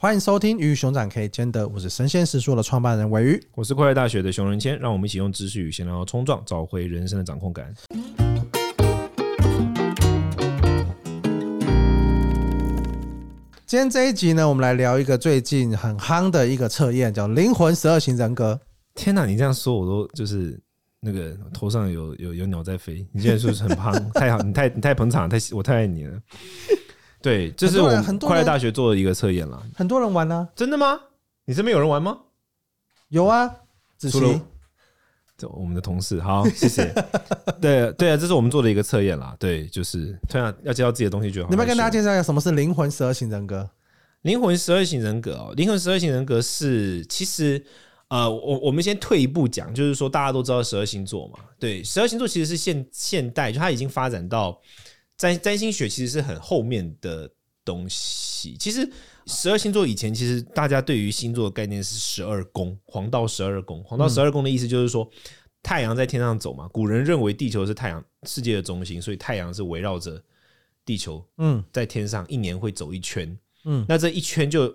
欢迎收听《鱼与熊掌可以兼得》，我是神仙食说的创办人韦鱼，我是快乐大学的熊仁谦，让我们一起用知识与闲聊冲撞，找回人生的掌控感。今天这一集呢，我们来聊一个最近很夯的一个测验，叫灵魂十二型人格。天哪，你这样说我都就是那个头上有有有鸟在飞。你现在是不是很胖？太好，你太你太捧场，太我太爱你了。对，这是我们快乐大学做的一个测验了。很多人玩呢？真的吗？你身边有人玩吗？有啊，子琪，这我们的同事。好，谢谢。对对啊，这是我们做的一个测验啦。对，就是突然要介绍自己的东西就好。你们跟大家介绍一下什么是灵魂十二型人格？灵魂十二型人格哦，灵魂十二型人格是其实呃，我我们先退一步讲，就是说大家都知道十二星座嘛。对，十二星座其实是现现代，就它已经发展到。占占星学其实是很后面的东西。其实十二星座以前，其实大家对于星座的概念是十二宫，黄道十二宫。黄道十二宫的意思就是说，太阳在天上走嘛。古人认为地球是太阳世界的中心，所以太阳是围绕着地球，嗯，在天上一年会走一圈，嗯，那这一圈就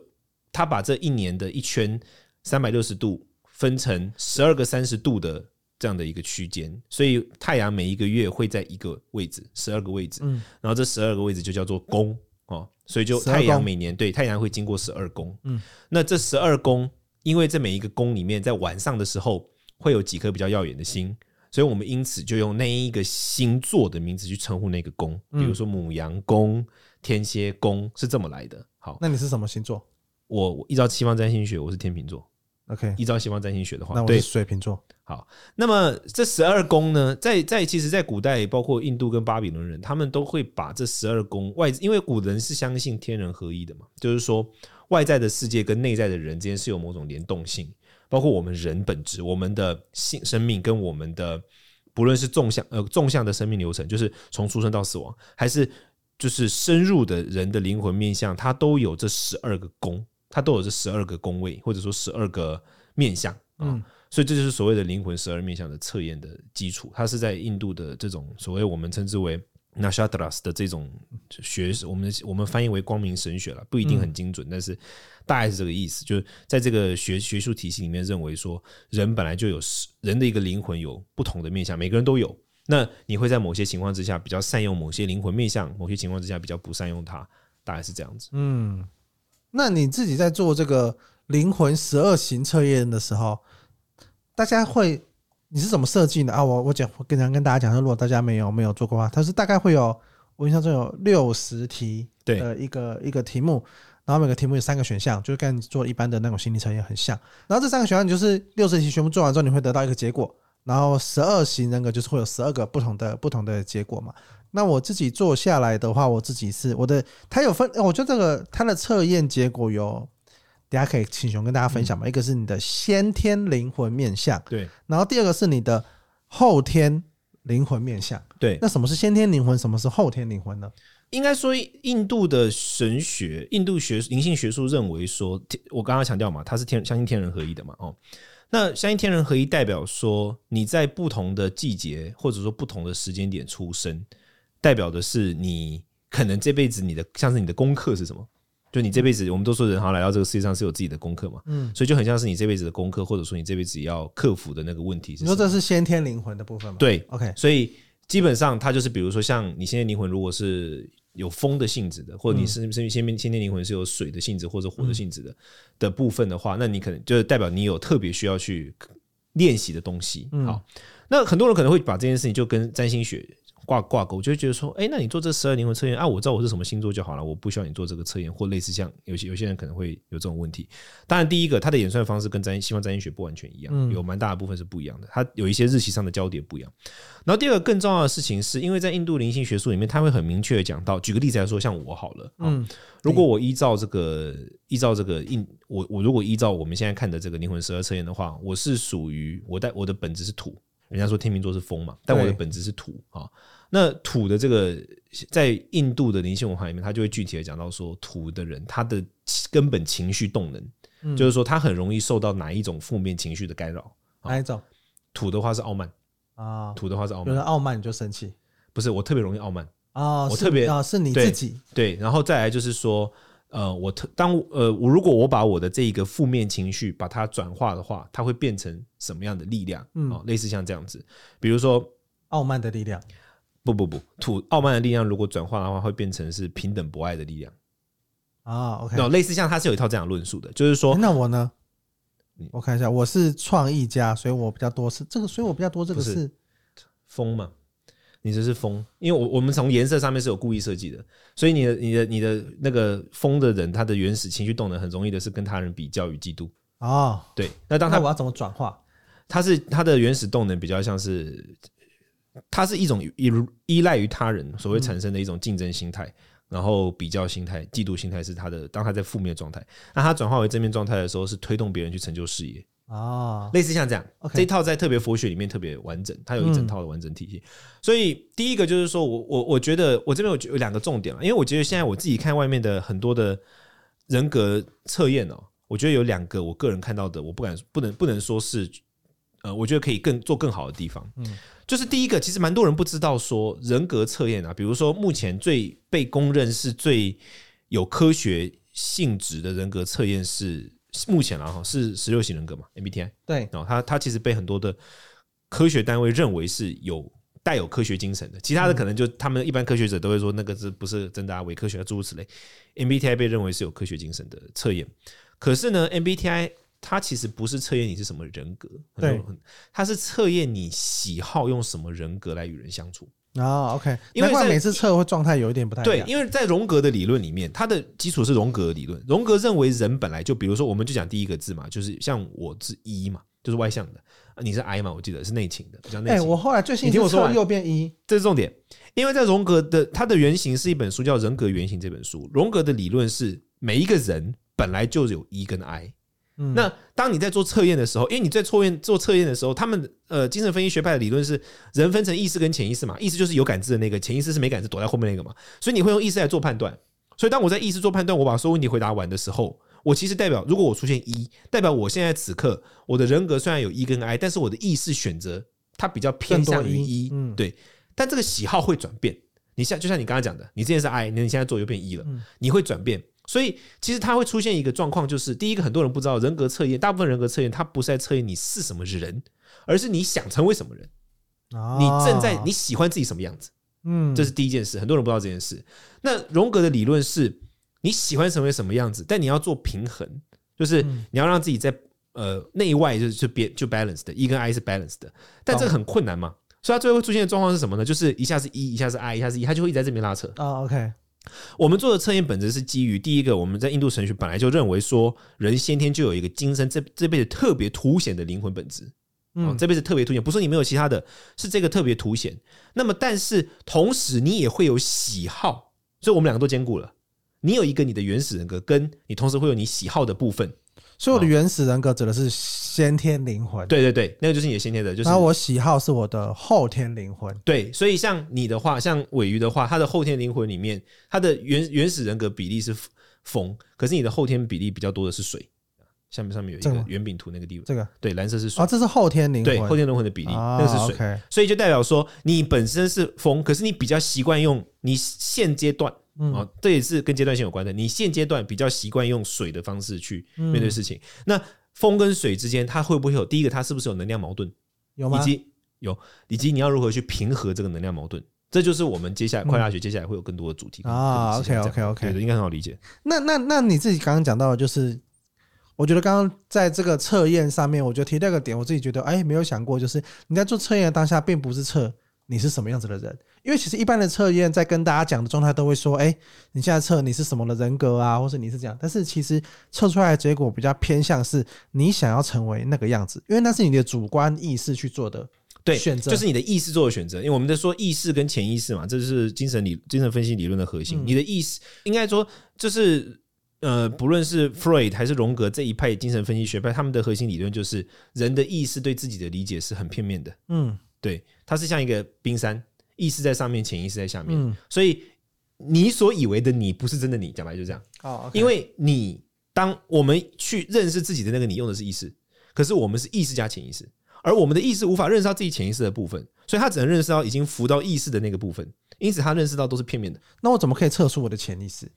他把这一年的一圈三百六十度分成十二个三十度的。这样的一个区间，所以太阳每一个月会在一个位置，十二个位置，嗯，然后这十二个位置就叫做宫哦，所以就太阳每年对太阳会经过十二宫，嗯，那这十二宫，因为这每一个宫里面在晚上的时候会有几颗比较耀眼的星，所以我们因此就用那一个星座的名字去称呼那个宫，比如说母羊宫、天蝎宫是这么来的。好，那你是什么星座？我我依照西方占星学，我是天秤座。OK，依照西方占星学的话，那我是水瓶座。好，那么这十二宫呢，在在其实，在古代，包括印度跟巴比伦人，他们都会把这十二宫外，因为古人是相信天人合一的嘛，就是说外在的世界跟内在的人之间是有某种联动性，包括我们人本质，我们的性生命跟我们的不论是纵向呃纵向的生命流程，就是从出生到死亡，还是就是深入的人的灵魂面向，它都有这十二个宫。它都有这十二个宫位，或者说十二个面相，嗯，所以这就是所谓的灵魂十二面相的测验的基础。它是在印度的这种所谓我们称之为 Nakshatras 的这种学，我们我们翻译为光明神学了，不一定很精准，但是大概是这个意思。就是在这个学学术体系里面，认为说人本来就有人的一个灵魂有不同的面相，每个人都有。那你会在某些情况之下比较善用某些灵魂面相，某些情况之下比较不善用它，大概是这样子。嗯。那你自己在做这个灵魂十二型测验的时候，大家会你是怎么设计的啊？我我讲，我经常跟大家讲，如果大家没有没有做过的话，它是大概会有我印象中有六十题的一个一个题目，然后每个题目有三个选项，就是跟你做一般的那种心理测验很像。然后这三个选项就是六十题全部做完之后，你会得到一个结果。然后十二型人格就是会有十二个不同的不同的结果嘛。那我自己做下来的话，我自己是我的，它有分，我觉得这个它的测验结果有，等下可以请熊跟大家分享嘛。一个是你的先天灵魂面相，对，然后第二个是你的后天灵魂面相，对。那什么是先天灵魂？什么是后天灵魂呢？应该说，印度的神学、印度学灵性学术认为说，我刚刚强调嘛，它是天相信天人合一的嘛，哦，那相信天人合一代表说你在不同的季节或者说不同的时间点出生。代表的是你可能这辈子你的像是你的功课是什么？就你这辈子，我们都说人好像来到这个世界上是有自己的功课嘛，嗯，所以就很像是你这辈子的功课，或者说你这辈子要克服的那个问题是。你说这是先天灵魂的部分吗？对，OK。所以基本上它就是，比如说像你现在灵魂如果是有风的性质的，或者你是先先天先天灵魂是有水的性质或者火的性质的、嗯、的部分的话，那你可能就是代表你有特别需要去练习的东西。好，那很多人可能会把这件事情就跟占星学。挂挂钩，我就会觉得说，哎、欸，那你做这十二灵魂测验啊，我知道我是什么星座就好了，我不需要你做这个测验，或类似像有些有些人可能会有这种问题。当然，第一个，它的演算方式跟占西方占星学不完全一样，有蛮大的部分是不一样的，它有一些日期上的交叠不一样。然后第二个更重要的事情是，因为在印度灵性学术里面，他会很明确的讲到，举个例子来说，像我好了，嗯，如果我依照这个依照这个印，我我如果依照我们现在看的这个灵魂十二测验的话，我是属于我带我的本质是土。人家说天秤座是风嘛，但我的本质是土啊。那土的这个在印度的灵性文化里面，他就会具体的讲到说，土的人他的根本情绪动能，就是说他很容易受到哪一种负面情绪的干扰。哪一种？土的话是傲慢啊，土的话是傲慢。有人傲慢你就生气？不是，我特别容易傲慢啊。我特别啊，是你自己对。对，然后再来就是说，呃，我特当呃，我如果我把我的这一个负面情绪把它转化的话，它会变成什么样的力量？嗯，类似像这样子，比如说傲慢的力量。不不不，土傲慢的力量如果转化的话，会变成是平等博爱的力量。啊，OK，那类似像他是有一套这样论述的，就是说，那我呢？我看一下，我是创意家，所以我比较多是这个，所以我比较多这个是风嘛。你这是风，因为我我们从颜色上面是有故意设计的，所以你的你的你的那个风的人，他的原始情绪动能很容易的是跟他人比较与嫉妒。哦，对，那当他我要怎么转化？他是他的原始动能比较像是，它是一种依依赖于他人所谓产生的一种竞争心态。嗯然后比较心态、嫉妒心态是他的，当他在负面状态，那他转化为正面状态的时候，是推动别人去成就事业啊，类似像这样。这一套在特别佛学里面特别完整，它有一整套的完整体系。所以第一个就是说我我我觉得我这边有有两个重点了，因为我觉得现在我自己看外面的很多的人格测验哦，我觉得有两个我个人看到的，我不敢不能不能说是呃，我觉得可以更做更好的地方。嗯。就是第一个，其实蛮多人不知道说人格测验啊，比如说目前最被公认是最有科学性质的人格测验是目前啊哈是十六型人格嘛，MBTI 对，然后它它其实被很多的科学单位认为是有带有科学精神的，其他的可能就他们一般科学者都会说那个是不是真的啊，伪科学啊诸如此类，MBTI 被认为是有科学精神的测验，可是呢 MBTI。它其实不是测验你是什么人格，对，它是测验你喜好用什么人格来与人相处啊。OK，因为每次测会状态有一点不太。对，因为在荣格的理论里面，它的基础是荣格理论。荣格认为人本来就，比如说，我们就讲第一个字嘛，就是像我是 E 嘛，就是外向的，你是 I 嘛，我记得是内倾的，比较内倾。哎，我后来最新听我说右边 E，这是重点。因为在荣格的它的原型是一本书叫《人格原型》这本书，荣格的理论是每一个人本来就有 E 跟 I。那当你在做测验的时候，因为你在测验做测验的时候，他们呃精神分析学派的理论是人分成意识跟潜意识嘛，意识就是有感知的那个，潜意识是没感知躲在后面那个嘛，所以你会用意识来做判断。所以当我在意识做判断，我把所有问题回答完的时候，我其实代表如果我出现一，代表我现在此刻我的人格虽然有一跟 I，但是我的意识选择它比较偏向于 E，对，但这个喜好会转变。你像就像你刚刚讲的，你之前是 I，那你现在做又变 E 了，你会转变。所以，其实它会出现一个状况，就是第一个，很多人不知道人格测验，大部分人格测验它不是在测验你是什么人，而是你想成为什么人，你正在你喜欢自己什么样子，嗯，这是第一件事，很多人不知道这件事。那荣格的理论是你喜欢成为什么样子，但你要做平衡，就是你要让自己在呃内外就是就别就 balance 的，E 跟 I 是 balance 的，但这个很困难嘛，所以它最后会出现的状况是什么呢？就是一下是 E，一下是 I，一下是 E，它就会一直在这边拉扯啊。OK。我们做的测验本质是基于第一个，我们在印度神学本来就认为说，人先天就有一个今生这这辈子特别凸显的灵魂本质，嗯，这辈子特别凸显，不是你没有其他的，是这个特别凸显。那么，但是同时你也会有喜好，所以我们两个都兼顾了。你有一个你的原始人格，跟你同时会有你喜好的部分。所以我的原始人格指的是先天灵魂，对对对，那个就是你的先天的，就是。然后我喜好是我的后天灵魂，对。所以像你的话，像尾鱼的话，它的后天灵魂里面，它的原原始人格比例是风，可是你的后天比例比较多的是水。下面上面有一个圆饼图，那个地方，这个对，蓝色是水啊，这是后天灵魂，对，后天灵魂的比例，那个是水，所以就代表说你本身是风，可是你比较习惯用你现阶段。哦，这也是跟阶段性有关的。你现阶段比较习惯用水的方式去面对事情，那风跟水之间，它会不会有？第一个，它是不是有能量矛盾？有吗？以及有，以及你要如何去平和这个能量矛盾？这就是我们接下来快大学接下来会有更多的主题啊。OK OK OK，应该很好理解。那那那你自己刚刚讲到的，就是我觉得刚刚在这个测验上面，我觉得提到一个点，我自己觉得哎，没有想过，就是你在做测验的当下，并不是测你是什么样子的人。因为其实一般的测验在跟大家讲的状态都会说，哎，你现在测你是什么的人格啊，或是你是这样。但是其实测出来的结果比较偏向是你想要成为那个样子，因为那是你的主观意识去做的对选择，就是你的意识做的选择。因为我们在说意识跟潜意识嘛，这是精神理精神分析理论的核心。你的意识应该说就是呃，不论是 Freud 还是荣格这一派精神分析学派，他们的核心理论就是人的意识对自己的理解是很片面的。嗯，对，它是像一个冰山。意识在上面，潜意识在下面，嗯、所以你所以为的你不是真的你，讲白就这样。哦 okay、因为你当我们去认识自己的那个你用的是意识，可是我们是意识加潜意识，而我们的意识无法认识到自己潜意识的部分，所以他只能认识到已经浮到意识的那个部分，因此他认识到都是片面的。那我怎么可以测出我的潜意识？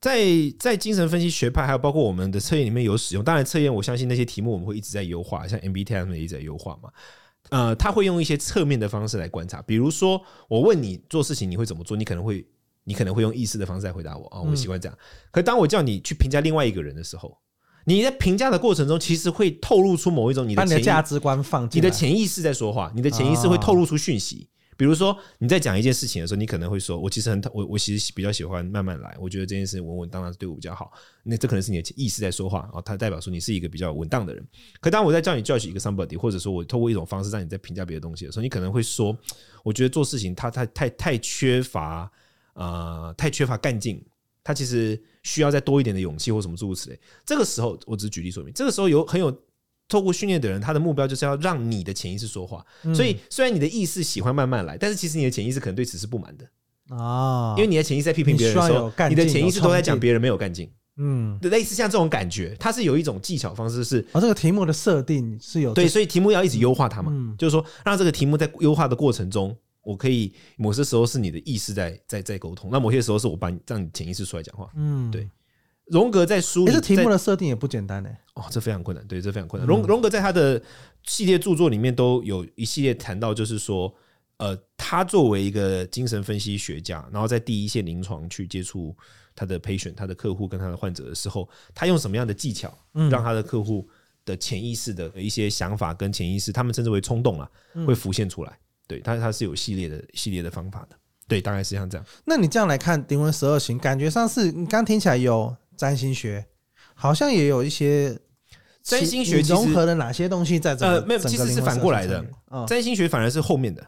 在在精神分析学派，还有包括我们的测验里面有使用。当然，测验我相信那些题目我们会一直在优化，像 MBTI 他们也一直在优化嘛。呃，他会用一些侧面的方式来观察，比如说我问你做事情你会怎么做，你可能会你可能会用意识的方式来回答我啊，我习惯这样。可当我叫你去评价另外一个人的时候，你在评价的过程中，其实会透露出某一种你的价值观放进，你的潜意识在说话，你的潜意识会透露出讯息。比如说你在讲一件事情的时候，你可能会说：“我其实很我我其实比较喜欢慢慢来，我觉得这件事稳稳当当对我比较好。”那这可能是你的意识在说话啊，它代表说你是一个比较稳当的人。可当我在叫你教训一个 somebody，或者说我透过一种方式让你在评价别的东西的时候，你可能会说：“我觉得做事情他太太太缺乏呃太缺乏干劲，他其实需要再多一点的勇气或什么诸如此类。”这个时候我只举例说明，这个时候有很有。透过训练的人，他的目标就是要让你的潜意识说话。所以，虽然你的意识喜欢慢慢来，但是其实你的潜意识可能对此是不满的啊。因为你的潜意识在批评别人的时候，你的潜意识都在讲别人没有干劲。嗯，类似像这种感觉，它是有一种技巧方式是。啊，这个题目的设定是有对，所以题目要一直优化它嘛。就是说，让这个题目在优化的过程中，我可以某些时候是你的意识在在在沟通，那某些时候是我把你让你潜意识出来讲话。嗯，对。荣格在书里，这题目的设定也不简单呢。哦，这非常困难，对，这非常困难。荣荣格在他的系列著作里面都有一系列谈到，就是说，呃，他作为一个精神分析学家，然后在第一线临床去接触他的 patient、他的客户跟他的患者的时候，他用什么样的技巧，让他的客户的潜意识的一些想法跟潜意识，他们称之为冲动啊，会浮现出来。对他，他是有系列的系列的方法的。对，大概是像这样。那你这样来看灵魂十二型，感觉上是你刚听起来有。占星学好像也有一些占星学融合了哪些东西在这？呃，没有，其实是反过来的。占星学反而是后面的，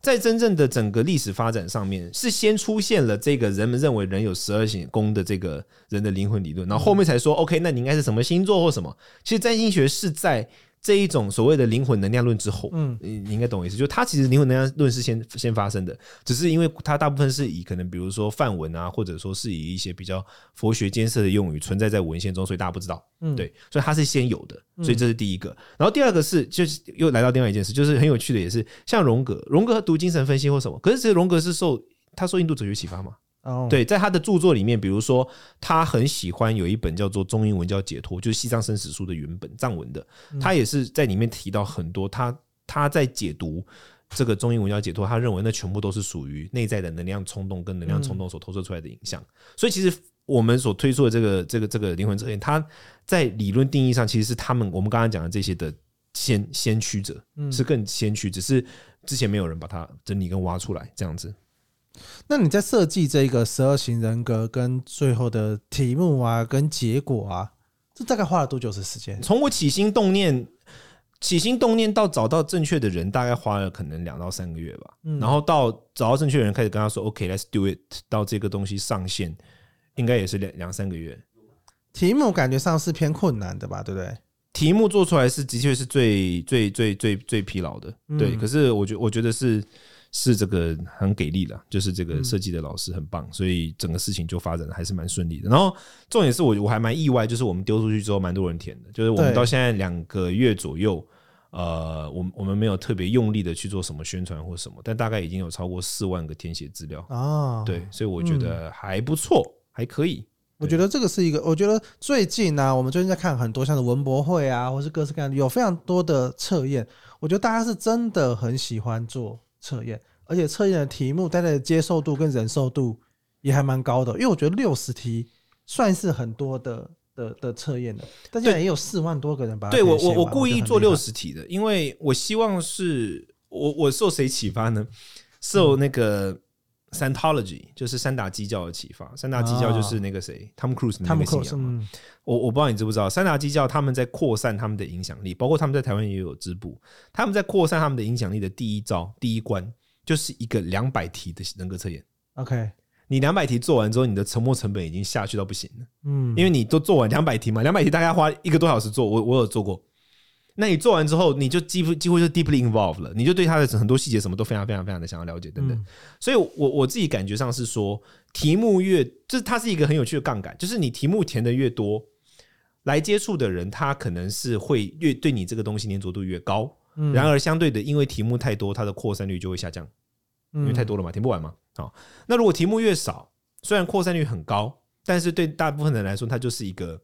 在真正的整个历史发展上面，是先出现了这个人们认为人有十二星宫的这个人的灵魂理论，然后后面才说 OK，那你应该是什么星座或什么？其实占星学是在。这一种所谓的灵魂能量论之后，嗯，你你应该懂我意思，就是它其实灵魂能量论是先先发生的，只是因为它大部分是以可能比如说范文啊，或者说是以一些比较佛学艰涩的用语存在在文献中，所以大家不知道，嗯，对，所以它是先有的，所以这是第一个。然后第二个是，就是又来到另外一件事，就是很有趣的，也是像荣格，荣格读精神分析或什么，可是其实荣格是受他受印度哲学启发嘛。对，在他的著作里面，比如说他很喜欢有一本叫做《中英文叫解脱》，就是西藏生死书的原本藏文的，他也是在里面提到很多他他在解读这个中英文叫解脱，他认为那全部都是属于内在的能量冲动跟能量冲动所投射出来的影像。所以其实我们所推出的这个这个这个灵魂测验，它在理论定义上其实是他们我们刚刚讲的这些的先先驱者，是更先驱，只是之前没有人把它整理跟挖出来这样子。那你在设计这个十二型人格跟最后的题目啊，跟结果啊，这大概花了多久的时间？从我起心动念、起心动念到找到正确的人，大概花了可能两到三个月吧。然后到找到正确的人，开始跟他说 “OK，Let's do it”，到这个东西上线，应该也是两两三个月。题目感觉上是偏困难的吧，对不对？题目做出来是的确是最最最最最疲劳的，对。可是我觉我觉得是。是这个很给力的，就是这个设计的老师很棒，所以整个事情就发展的还是蛮顺利的。然后重点是我我还蛮意外，就是我们丢出去之后蛮多人填的，就是我们到现在两个月左右，呃，我我们没有特别用力的去做什么宣传或什么，但大概已经有超过四万个填写资料啊，对，所以我觉得还不错，还可以。我觉得这个是一个，我觉得最近呢，我们最近在看很多像是文博会啊，或是各式各样的有非常多的测验，我觉得大家是真的很喜欢做。测验，而且测验的题目大家的接受度跟忍受度也还蛮高的，因为我觉得六十题算是很多的的的测验了，但现在也有四万多个人把它。对我我我故意做六十题的，因为我希望是我我受谁启发呢？受那个 Scientology，就是三大基教的启发。三大基教就是那个谁，Tom Cruise 那个信仰嘛。我我不知道你知不知道，三大基教他们在扩散他们的影响力，包括他们在台湾也有支部。他们在扩散他们的影响力的第一招、第一关，就是一个两百题的人格测验。OK，你两百题做完之后，你的沉没成本已经下去到不行了。嗯，因为你都做完两百题嘛，两百题大概花一个多小时做，我我有做过。那你做完之后，你就几乎几乎就 deeply involved 了，你就对他的很多细节什么都非常非常非常的想要了解等等。所以我我自己感觉上是说，题目越就是它是一个很有趣的杠杆，就是你题目填的越多。来接触的人，他可能是会越对你这个东西粘着度越高。然而相对的，因为题目太多，它的扩散率就会下降，因为太多了嘛，填不完嘛。好，那如果题目越少，虽然扩散率很高，但是对大部分人来说，它就是一个。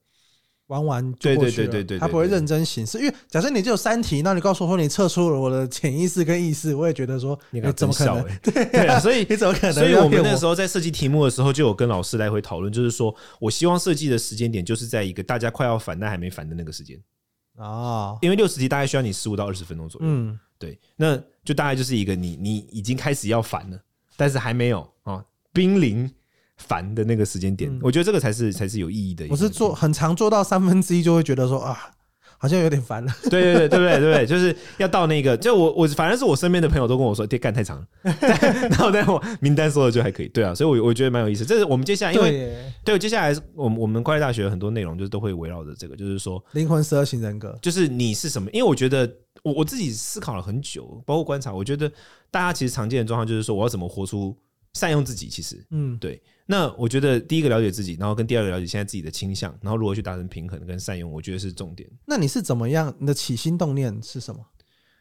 玩玩就过去了，对对对对对，他不会认真行事。因为假设你只有三题，那你告诉我说你测出了我的潜意识跟意识，我也觉得说你怎么可能？对对啊，所以 你怎么可能？所以我们那时候在设计题目的时候，就有跟老师来回讨论，就是说我希望设计的时间点就是在一个大家快要反但还没反的那个时间啊，因为六十题大概需要你十五到二十分钟左右。嗯，对，那就大概就是一个你你已经开始要反了，但是还没有啊，濒临。烦的那个时间点，嗯、我觉得这个才是才是有意义的。我是做很长做到三分之一就会觉得说啊，好像有点烦了。对对对对对对对，就是要到那个，就我我反正是我身边的朋友都跟我说，这 干太长了。然后但我名单说的就还可以，对啊，所以我我觉得蛮有意思。这是我们接下来因为对，对接下来我们我们快乐大学很多内容就是都会围绕着这个，就是说灵魂十二型人格，就是你是什么？因为我觉得我我自己思考了很久，包括观察，我觉得大家其实常见的状况就是说，我要怎么活出善用自己？其实，嗯，对。那我觉得第一个了解自己，然后跟第二个了解现在自己的倾向，然后如何去达成平衡跟善用，我觉得是重点。那你是怎么样？你的起心动念是什么？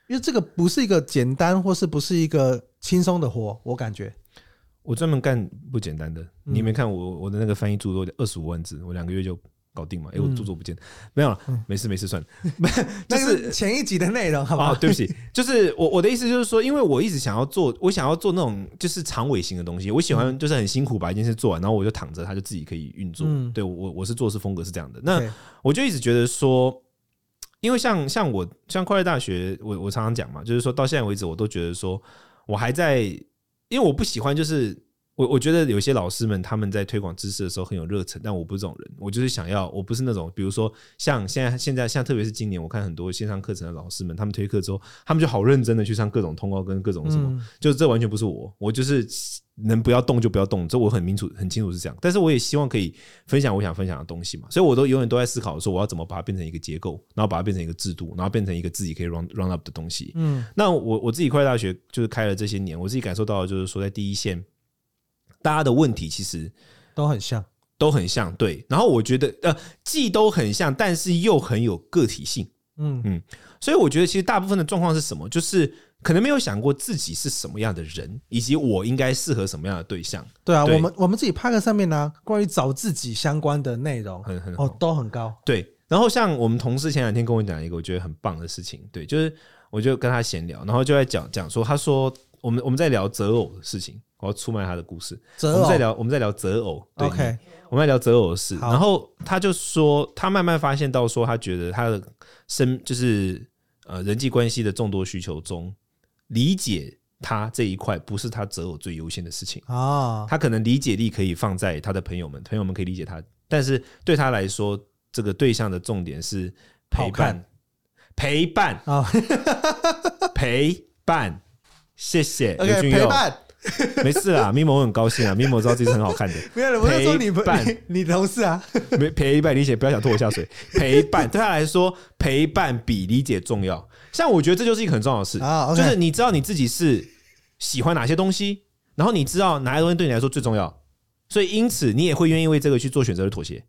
因为这个不是一个简单，或是不是一个轻松的活，我感觉。我专门干不简单的，你没看我我的那个翻译著作二十五万字，我两个月就。搞定嘛？哎、欸，我著作不见，没有了，没事没事，算了。就是前一集的内容，好不好？哦，对不起，就是我我的意思就是说，因为我一直想要做，我想要做那种就是长尾型的东西。我喜欢就是很辛苦把一件事做完，然后我就躺着，它就自己可以运作。嗯、对我我是做事风格是这样的。那我就一直觉得说，因为像像我像快乐大学，我我常常讲嘛，就是说到现在为止，我都觉得说我还在，因为我不喜欢就是。我我觉得有些老师们他们在推广知识的时候很有热忱，但我不是这种人，我就是想要，我不是那种，比如说像现在现在像特别是今年，我看很多线上课程的老师们，他们推课之后，他们就好认真的去上各种通告跟各种什么，嗯、就这完全不是我，我就是能不要动就不要动，这我很明楚很清楚是这样，但是我也希望可以分享我想分享的东西嘛，所以我都永远都在思考说我要怎么把它变成一个结构，然后把它变成一个制度，然后变成一个自己可以 run run up 的东西。嗯，那我我自己快乐大学就是开了这些年，我自己感受到的就是说在第一线。大家的问题其实都很像，都很像，对。然后我觉得，呃，既都很像，但是又很有个体性，嗯嗯。所以我觉得，其实大部分的状况是什么？就是可能没有想过自己是什么样的人，以及我应该适合什么样的对象。对啊，对我们我们自己拍个上面呢，关于找自己相关的内容，很很哦，都很高。对。然后像我们同事前两天跟我讲一个我觉得很棒的事情，对，就是我就跟他闲聊，然后就在讲讲说，他说我们我们在聊择偶的事情。我要出卖他的故事。择偶，我们在聊，我们在聊择偶。对，OK，我们在聊择偶的事。然后他就说，他慢慢发现到说，他觉得他的生就是呃人际关系的众多需求中，理解他这一块不是他择偶最优先的事情啊。他可能理解力可以放在他的朋友们，朋友们可以理解他，但是对他来说，这个对象的重点是陪伴，陪伴啊，陪伴。谢谢，OK，陪伴。没事啦，咪蒙我很高兴啊，咪蒙知道自己是很好看的。没有，我是说你伴，你，你同事啊，没陪伴理解，不要想拖我下水。陪伴对他来说，陪伴比理解重要。像我觉得这就是一个很重要的事啊，okay、就是你知道你自己是喜欢哪些东西，然后你知道哪些东西对你来说最重要，所以因此你也会愿意为这个去做选择的妥协。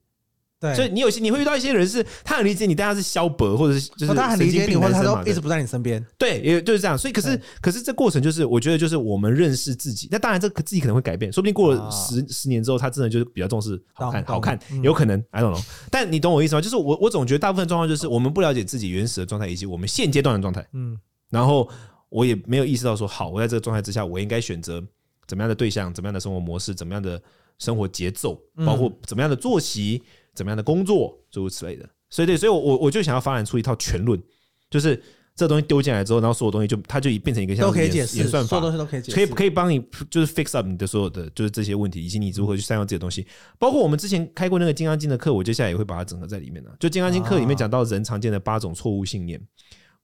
对，所以你有些你会遇到一些人是，他很理解你，但他是消薄，或者是就是他很理解你，或者他都一直不在你身边。对，也就是这样。所以可是可是这过程就是，我觉得就是我们认识自己。那当然，这个自己可能会改变，说不定过了十十年之后，他真的就是比较重视好看，好看，有可能。I don't know。但你懂我意思吗？就是我我总觉得大部分状况就是我们不了解自己原始的状态，以及我们现阶段的状态。嗯。然后我也没有意识到说，好，我在这个状态之下，我应该选择怎么样的对象，怎么样的生活模式，怎么样的生活节奏，包括怎么样的作息。怎么样的工作，诸如此类的，所以对，所以我我我就想要发展出一套全论，就是这东西丢进来之后，然后所有东西就它就已变成一个像演演算法，所有东西都可以解释，可以可以帮你就是 fix up 你的所有的就是这些问题，以及你如何去善用这些东西。包括我们之前开过那个《金刚经》的课，我接下来也会把它整合在里面的。就《金刚经》课里面讲到人常见的八种错误信念，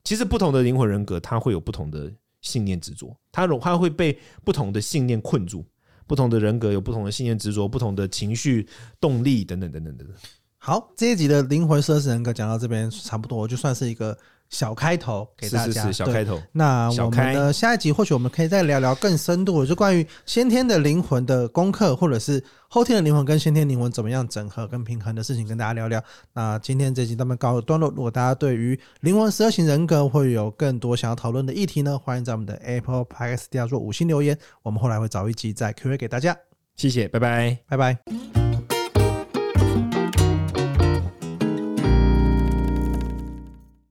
其实不同的灵魂人格，它会有不同的信念执着，它它会被不同的信念困住。不同的人格有不同的信念执着，不同的情绪动力等等等等等等。好，这一集的灵魂奢侈人格讲到这边差不多，就算是一个小开头给大家。是是是，小开头。那我们呢下一集或许我们可以再聊聊更深度的，就关于先天的灵魂的功课，或者是后天的灵魂跟先天灵魂怎么样整合跟平衡的事情，跟大家聊聊。那今天这集咱们告一段落。如果大家对于灵魂十二型人格会有更多想要讨论的议题呢，欢迎在我们的 Apple Podcast 底下做五星留言，我们后来会找一集再 Q&A 给大家。谢谢，拜拜，拜拜。